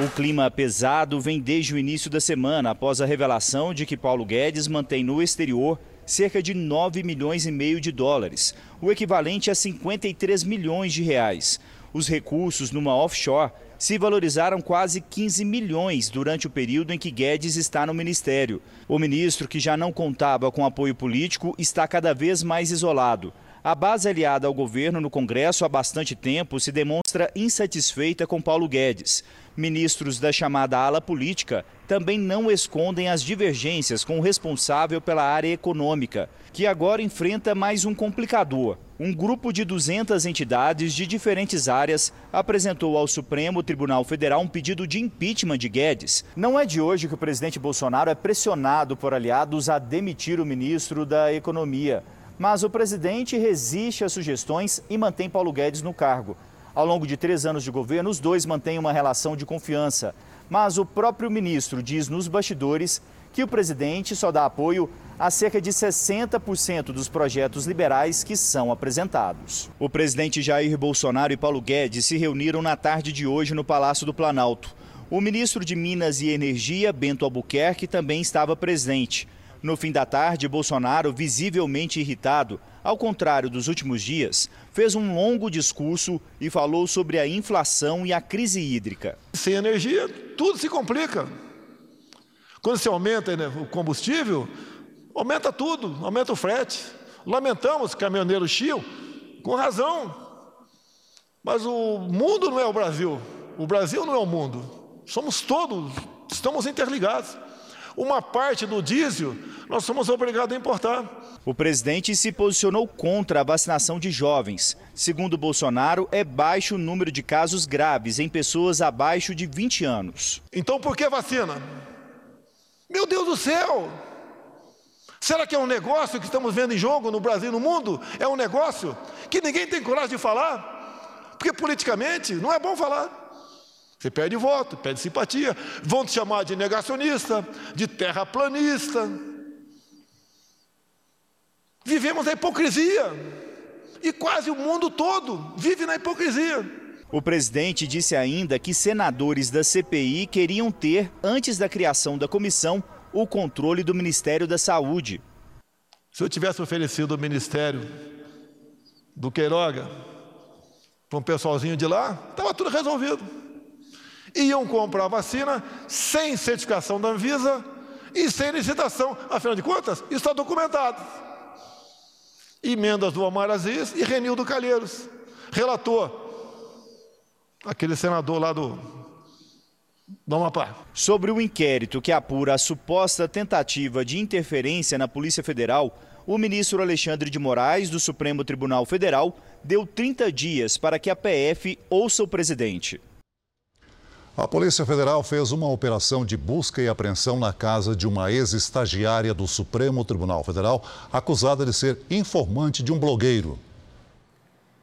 O clima pesado vem desde o início da semana, após a revelação de que Paulo Guedes mantém no exterior cerca de 9 milhões e meio de dólares, o equivalente a 53 milhões de reais. Os recursos numa offshore se valorizaram quase 15 milhões durante o período em que Guedes está no ministério. O ministro, que já não contava com apoio político, está cada vez mais isolado. A base aliada ao governo no Congresso há bastante tempo se demonstra insatisfeita com Paulo Guedes. Ministros da chamada ala política também não escondem as divergências com o responsável pela área econômica, que agora enfrenta mais um complicador. Um grupo de 200 entidades de diferentes áreas apresentou ao Supremo Tribunal Federal um pedido de impeachment de Guedes. Não é de hoje que o presidente Bolsonaro é pressionado por aliados a demitir o ministro da Economia. Mas o presidente resiste às sugestões e mantém Paulo Guedes no cargo. Ao longo de três anos de governo, os dois mantêm uma relação de confiança. Mas o próprio ministro diz nos bastidores que o presidente só dá apoio a cerca de 60% dos projetos liberais que são apresentados. O presidente Jair Bolsonaro e Paulo Guedes se reuniram na tarde de hoje no Palácio do Planalto. O ministro de Minas e Energia, Bento Albuquerque, também estava presente. No fim da tarde, Bolsonaro, visivelmente irritado, ao contrário dos últimos dias, fez um longo discurso e falou sobre a inflação e a crise hídrica. Sem energia, tudo se complica. Quando se aumenta né, o combustível, aumenta tudo, aumenta o frete, Lamentamos caminhoneiros chiam, com razão. Mas o mundo não é o Brasil. O Brasil não é o mundo. Somos todos, estamos interligados. Uma parte do diesel nós somos obrigados a importar. O presidente se posicionou contra a vacinação de jovens. Segundo Bolsonaro, é baixo o número de casos graves em pessoas abaixo de 20 anos. Então por que vacina? Meu Deus do céu! Será que é um negócio que estamos vendo em jogo no Brasil e no mundo? É um negócio que ninguém tem coragem de falar? Porque politicamente não é bom falar. Você perde voto, perde simpatia. Vão te chamar de negacionista, de terraplanista. Vivemos na hipocrisia. E quase o mundo todo vive na hipocrisia. O presidente disse ainda que senadores da CPI queriam ter, antes da criação da comissão, o controle do Ministério da Saúde. Se eu tivesse oferecido o ministério do Queiroga para um pessoalzinho de lá, estava tudo resolvido. Iam comprar vacina sem certificação da Anvisa e sem licitação. Afinal de contas, isso está documentado. Emendas do Omar Aziz e Renildo Calheiros. Relator, aquele senador lá do, Amapá. Sobre o inquérito que apura a suposta tentativa de interferência na Polícia Federal, o ministro Alexandre de Moraes, do Supremo Tribunal Federal, deu 30 dias para que a PF ouça o presidente. A Polícia Federal fez uma operação de busca e apreensão na casa de uma ex-estagiária do Supremo Tribunal Federal, acusada de ser informante de um blogueiro.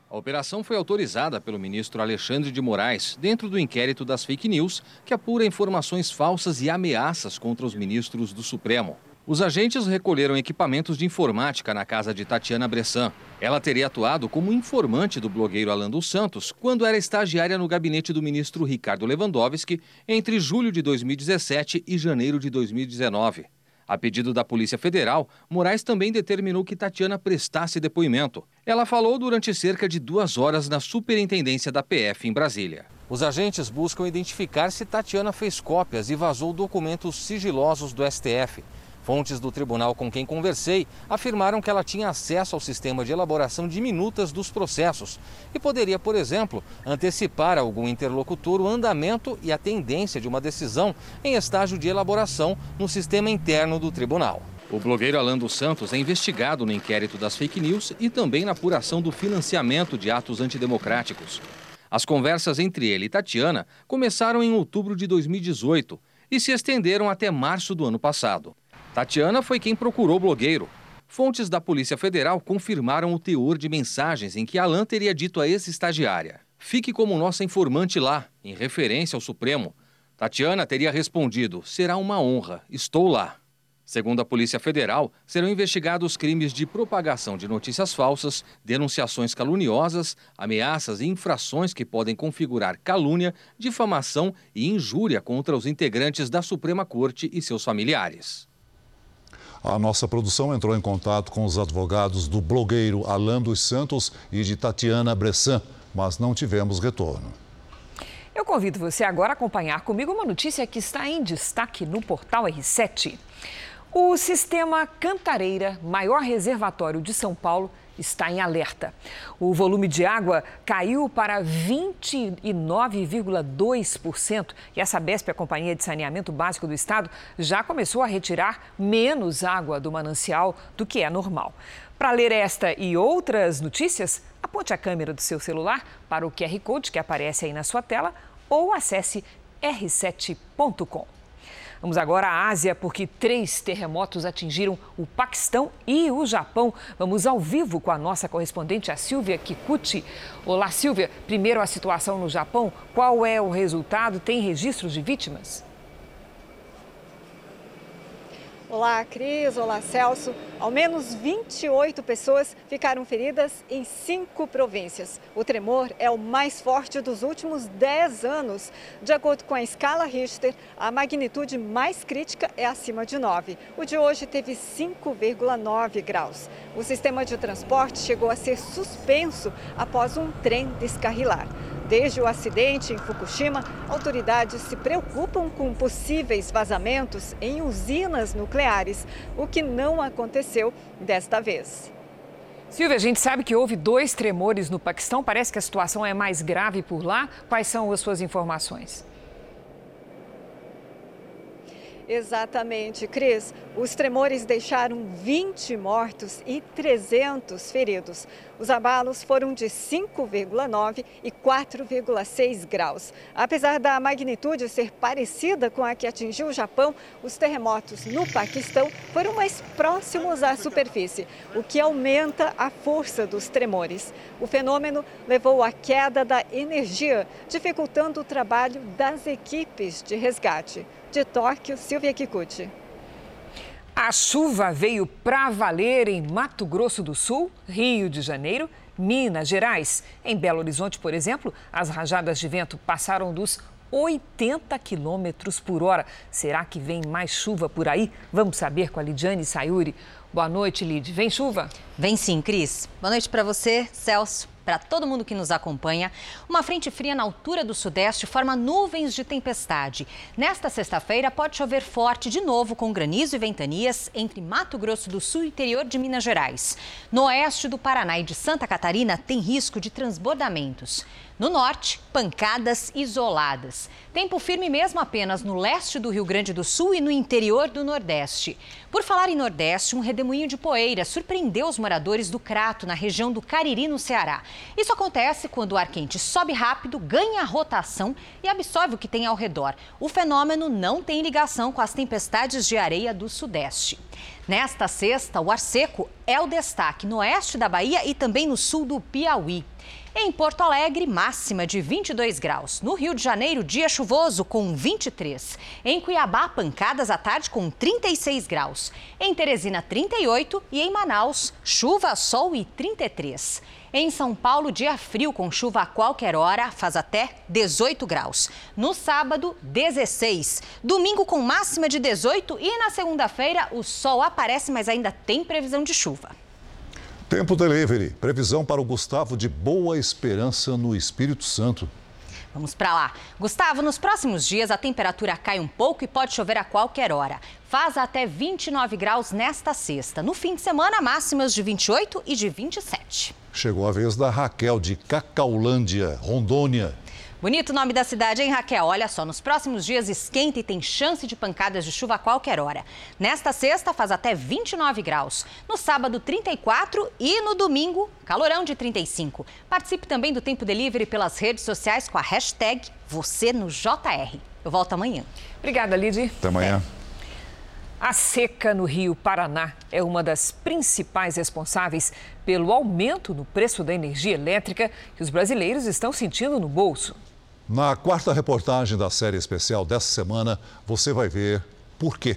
A operação foi autorizada pelo ministro Alexandre de Moraes, dentro do inquérito das fake news, que apura informações falsas e ameaças contra os ministros do Supremo. Os agentes recolheram equipamentos de informática na casa de Tatiana Bressan. Ela teria atuado como informante do blogueiro Alan dos Santos quando era estagiária no gabinete do ministro Ricardo Lewandowski entre julho de 2017 e janeiro de 2019. A pedido da Polícia Federal, Moraes também determinou que Tatiana prestasse depoimento. Ela falou durante cerca de duas horas na superintendência da PF em Brasília. Os agentes buscam identificar se Tatiana fez cópias e vazou documentos sigilosos do STF. Fontes do tribunal com quem conversei afirmaram que ela tinha acesso ao sistema de elaboração de minutas dos processos e poderia, por exemplo, antecipar a algum interlocutor o andamento e a tendência de uma decisão em estágio de elaboração no sistema interno do tribunal. O blogueiro Alan dos Santos é investigado no inquérito das fake news e também na apuração do financiamento de atos antidemocráticos. As conversas entre ele e Tatiana começaram em outubro de 2018 e se estenderam até março do ano passado. Tatiana foi quem procurou o blogueiro. Fontes da Polícia Federal confirmaram o teor de mensagens em que Alan teria dito a ex-estagiária: Fique como nossa informante lá, em referência ao Supremo. Tatiana teria respondido: Será uma honra, estou lá. Segundo a Polícia Federal, serão investigados crimes de propagação de notícias falsas, denunciações caluniosas, ameaças e infrações que podem configurar calúnia, difamação e injúria contra os integrantes da Suprema Corte e seus familiares. A nossa produção entrou em contato com os advogados do blogueiro Alan dos Santos e de Tatiana Bressan, mas não tivemos retorno. Eu convido você agora a acompanhar comigo uma notícia que está em destaque no portal R7. O sistema Cantareira, maior reservatório de São Paulo, está em alerta. O volume de água caiu para 29,2% e a Sabesp, a Companhia de Saneamento Básico do Estado, já começou a retirar menos água do manancial do que é normal. Para ler esta e outras notícias, aponte a câmera do seu celular para o QR Code que aparece aí na sua tela ou acesse r7.com. Vamos agora à Ásia, porque três terremotos atingiram o Paquistão e o Japão. Vamos ao vivo com a nossa correspondente, a Silvia Kikuchi. Olá, Silvia. Primeiro, a situação no Japão. Qual é o resultado? Tem registros de vítimas? Olá, Cris. Olá, Celso. Ao menos 28 pessoas ficaram feridas em cinco províncias. O tremor é o mais forte dos últimos 10 anos. De acordo com a escala Richter, a magnitude mais crítica é acima de 9. O de hoje teve 5,9 graus. O sistema de transporte chegou a ser suspenso após um trem descarrilar. Desde o acidente em Fukushima, autoridades se preocupam com possíveis vazamentos em usinas nucleares, o que não aconteceu desta vez. Silvia, a gente sabe que houve dois tremores no Paquistão. Parece que a situação é mais grave por lá. Quais são as suas informações? Exatamente, Cris. Os tremores deixaram 20 mortos e 300 feridos. Os abalos foram de 5,9 e 4,6 graus. Apesar da magnitude ser parecida com a que atingiu o Japão, os terremotos no Paquistão foram mais próximos à superfície, o que aumenta a força dos tremores. O fenômeno levou à queda da energia, dificultando o trabalho das equipes de resgate. De Tóquio, Silvia Kikuchi. A chuva veio para valer em Mato Grosso do Sul, Rio de Janeiro, Minas Gerais. Em Belo Horizonte, por exemplo, as rajadas de vento passaram dos 80 quilômetros por hora. Será que vem mais chuva por aí? Vamos saber com a Lidiane Sayuri. Boa noite, Lid. Vem chuva? Vem sim, Cris. Boa noite para você, Celso para todo mundo que nos acompanha, uma frente fria na altura do sudeste forma nuvens de tempestade. Nesta sexta-feira pode chover forte de novo com granizo e ventanias entre Mato Grosso do Sul e interior de Minas Gerais. No oeste do Paraná e de Santa Catarina tem risco de transbordamentos. No norte, pancadas isoladas. Tempo firme mesmo apenas no leste do Rio Grande do Sul e no interior do Nordeste. Por falar em Nordeste, um redemoinho de poeira surpreendeu os moradores do Crato, na região do Cariri, no Ceará. Isso acontece quando o ar quente sobe rápido, ganha rotação e absorve o que tem ao redor. O fenômeno não tem ligação com as tempestades de areia do Sudeste. Nesta sexta, o ar seco é o destaque no oeste da Bahia e também no sul do Piauí. Em Porto Alegre, máxima de 22 graus. No Rio de Janeiro, dia chuvoso com 23. Em Cuiabá, pancadas à tarde com 36 graus. Em Teresina, 38 e em Manaus, chuva, sol e 33. Em São Paulo, dia frio com chuva a qualquer hora, faz até 18 graus. No sábado, 16. Domingo com máxima de 18 e na segunda-feira o sol aparece, mas ainda tem previsão de chuva. Tempo Delivery. Previsão para o Gustavo de Boa Esperança no Espírito Santo. Vamos para lá. Gustavo, nos próximos dias a temperatura cai um pouco e pode chover a qualquer hora. Faz até 29 graus nesta sexta. No fim de semana, máximas de 28 e de 27. Chegou a vez da Raquel de Cacaulândia, Rondônia. Bonito nome da cidade, hein, Raquel? Olha só, nos próximos dias esquenta e tem chance de pancadas de chuva a qualquer hora. Nesta sexta faz até 29 graus. No sábado, 34 e no domingo, calorão de 35. Participe também do Tempo Delivery pelas redes sociais com a hashtag você no JR. Eu volto amanhã. Obrigada, Lidy. Até amanhã. A seca no Rio Paraná é uma das principais responsáveis pelo aumento no preço da energia elétrica que os brasileiros estão sentindo no bolso. Na quarta reportagem da série especial dessa semana, você vai ver por quê.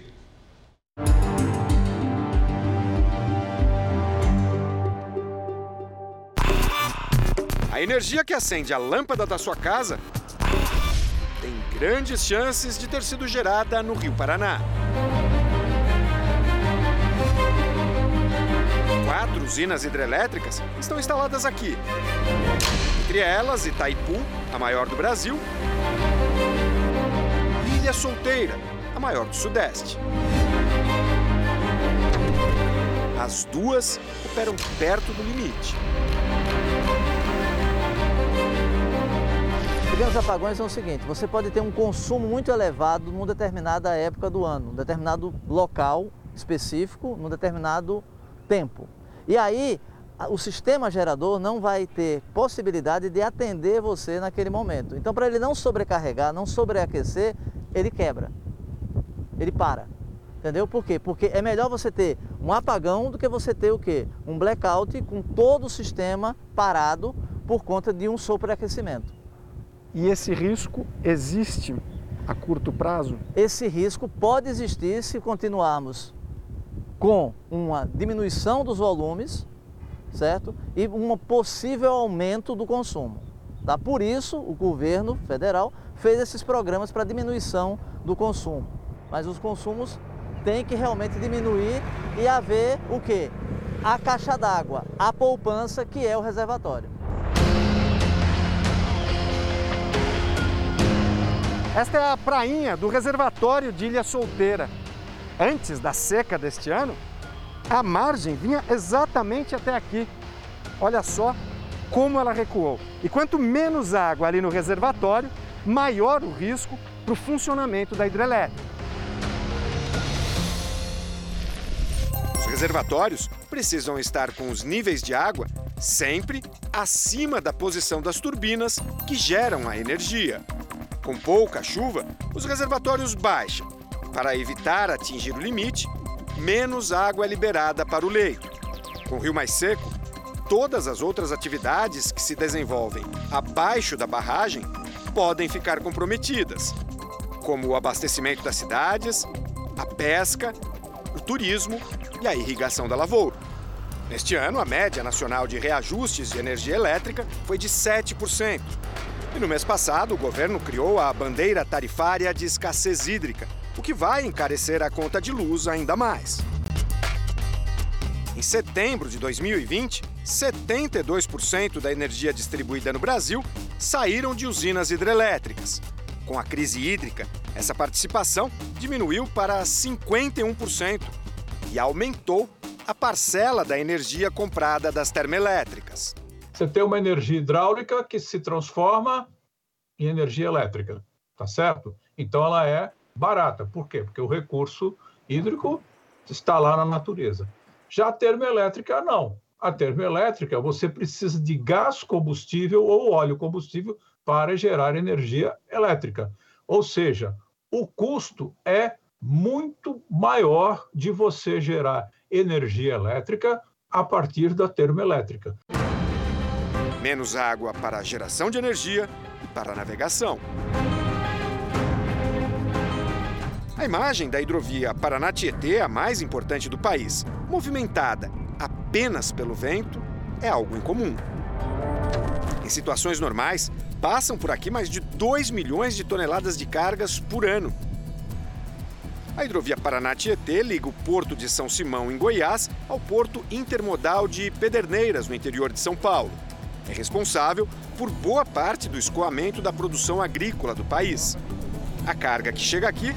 A energia que acende a lâmpada da sua casa tem grandes chances de ter sido gerada no Rio Paraná. Quatro usinas hidrelétricas estão instaladas aqui. Entre elas, Itaipu, a maior do Brasil, e Ilha Solteira, a maior do Sudeste. As duas operam perto do limite. Pequenos apagões são o seguinte: você pode ter um consumo muito elevado numa determinada época do ano, num determinado local específico, num determinado tempo. E aí, o sistema gerador não vai ter possibilidade de atender você naquele momento. Então, para ele não sobrecarregar, não sobreaquecer, ele quebra. Ele para. Entendeu? Por quê? Porque é melhor você ter um apagão do que você ter o quê? Um blackout com todo o sistema parado por conta de um sobreaquecimento. E esse risco existe a curto prazo? Esse risco pode existir se continuarmos com uma diminuição dos volumes, certo? E um possível aumento do consumo. Tá? Por isso, o governo federal fez esses programas para diminuição do consumo. Mas os consumos têm que realmente diminuir e haver o quê? A caixa d'água, a poupança, que é o reservatório. Esta é a prainha do reservatório de Ilha Solteira. Antes da seca deste ano, a margem vinha exatamente até aqui. Olha só como ela recuou. E quanto menos água ali no reservatório, maior o risco para o funcionamento da hidrelétrica. Os reservatórios precisam estar com os níveis de água sempre acima da posição das turbinas que geram a energia. Com pouca chuva, os reservatórios baixam. Para evitar atingir o limite, menos água é liberada para o leito. Com o rio mais seco, todas as outras atividades que se desenvolvem abaixo da barragem podem ficar comprometidas, como o abastecimento das cidades, a pesca, o turismo e a irrigação da lavoura. Neste ano, a média nacional de reajustes de energia elétrica foi de 7%. E no mês passado, o governo criou a bandeira tarifária de escassez hídrica, o que vai encarecer a conta de luz ainda mais. Em setembro de 2020, 72% da energia distribuída no Brasil saíram de usinas hidrelétricas. Com a crise hídrica, essa participação diminuiu para 51% e aumentou a parcela da energia comprada das termoelétricas. Você tem uma energia hidráulica que se transforma em energia elétrica, tá certo? Então ela é barata. Por quê? Porque o recurso hídrico está lá na natureza. Já a termoelétrica não. A termoelétrica você precisa de gás combustível ou óleo combustível para gerar energia elétrica. Ou seja, o custo é muito maior de você gerar energia elétrica a partir da termoelétrica. Menos água para geração de energia e para navegação. A imagem da hidrovia Paraná-Tietê, a mais importante do país, movimentada apenas pelo vento, é algo incomum. Em situações normais, passam por aqui mais de 2 milhões de toneladas de cargas por ano. A hidrovia Paraná-Tietê liga o porto de São Simão, em Goiás, ao porto intermodal de Pederneiras, no interior de São Paulo. É responsável por boa parte do escoamento da produção agrícola do país. A carga que chega aqui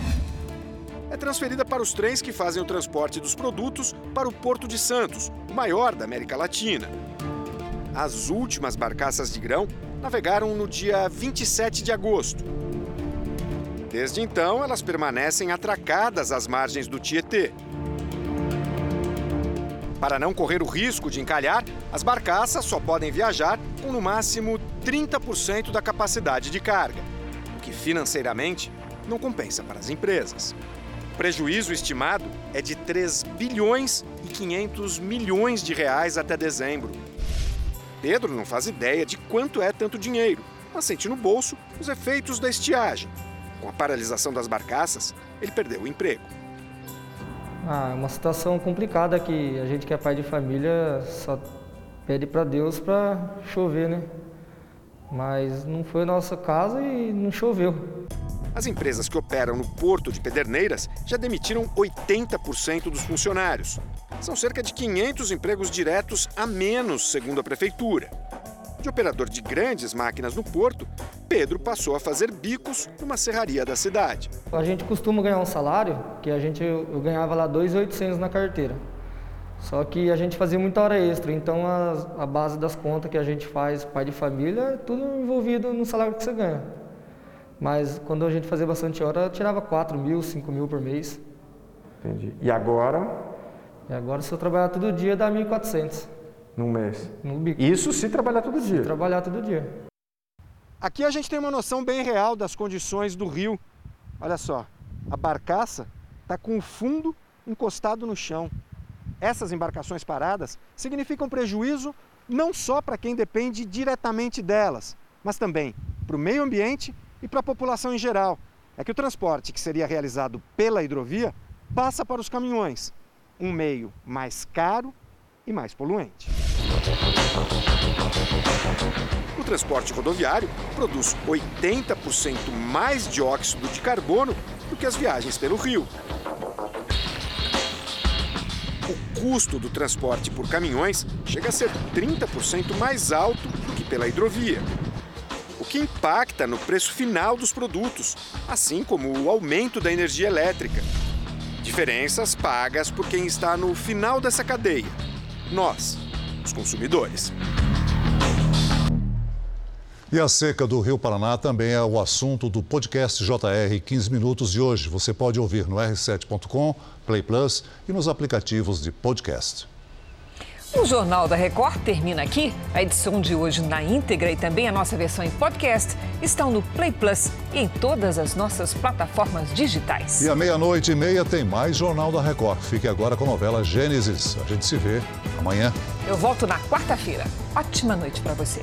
é transferida para os trens que fazem o transporte dos produtos para o Porto de Santos, o maior da América Latina. As últimas barcaças de grão navegaram no dia 27 de agosto. Desde então, elas permanecem atracadas às margens do Tietê. Para não correr o risco de encalhar, as barcaças só podem viajar com no máximo 30% da capacidade de carga, o que financeiramente não compensa para as empresas. O prejuízo estimado é de 3 bilhões e 500 milhões de reais até dezembro. Pedro não faz ideia de quanto é tanto dinheiro, mas sente no bolso os efeitos da estiagem, com a paralisação das barcaças, ele perdeu o emprego. Ah, é uma situação complicada que a gente que é pai de família só pede para Deus para chover, né? Mas não foi o nosso caso e não choveu. As empresas que operam no porto de Pederneiras já demitiram 80% dos funcionários. São cerca de 500 empregos diretos a menos, segundo a prefeitura. De operador de grandes máquinas no porto, Pedro passou a fazer bicos numa serraria da cidade. A gente costuma ganhar um salário, que a gente eu ganhava lá 2.800 na carteira. Só que a gente fazia muita hora extra, então a, a base das contas que a gente faz, pai de família, é tudo envolvido no salário que você ganha. Mas quando a gente fazia bastante hora, eu tirava 4 mil, 5 mil por mês. Entendi. E agora? E agora, se eu trabalhar todo dia, dá 1.400. Num mês? No bico. Isso se trabalhar todo dia? Se trabalhar todo dia. Aqui a gente tem uma noção bem real das condições do rio. Olha só, a barcaça está com o fundo encostado no chão. Essas embarcações paradas significam prejuízo não só para quem depende diretamente delas, mas também para o meio ambiente e para a população em geral. É que o transporte que seria realizado pela hidrovia passa para os caminhões, um meio mais caro e mais poluente. O transporte rodoviário produz 80% mais dióxido de carbono do que as viagens pelo rio. O custo do transporte por caminhões chega a ser 30% mais alto do que pela hidrovia, o que impacta no preço final dos produtos, assim como o aumento da energia elétrica. Diferenças pagas por quem está no final dessa cadeia, nós, dos consumidores. E a seca do Rio Paraná também é o assunto do podcast JR 15 Minutos de hoje. Você pode ouvir no r7.com, Play Plus e nos aplicativos de podcast. O Jornal da Record termina aqui. A edição de hoje na íntegra e também a nossa versão em podcast estão no Play Plus e em todas as nossas plataformas digitais. E à meia-noite e meia tem mais Jornal da Record. Fique agora com a novela Gênesis. A gente se vê amanhã. Eu volto na quarta-feira. Ótima noite para você.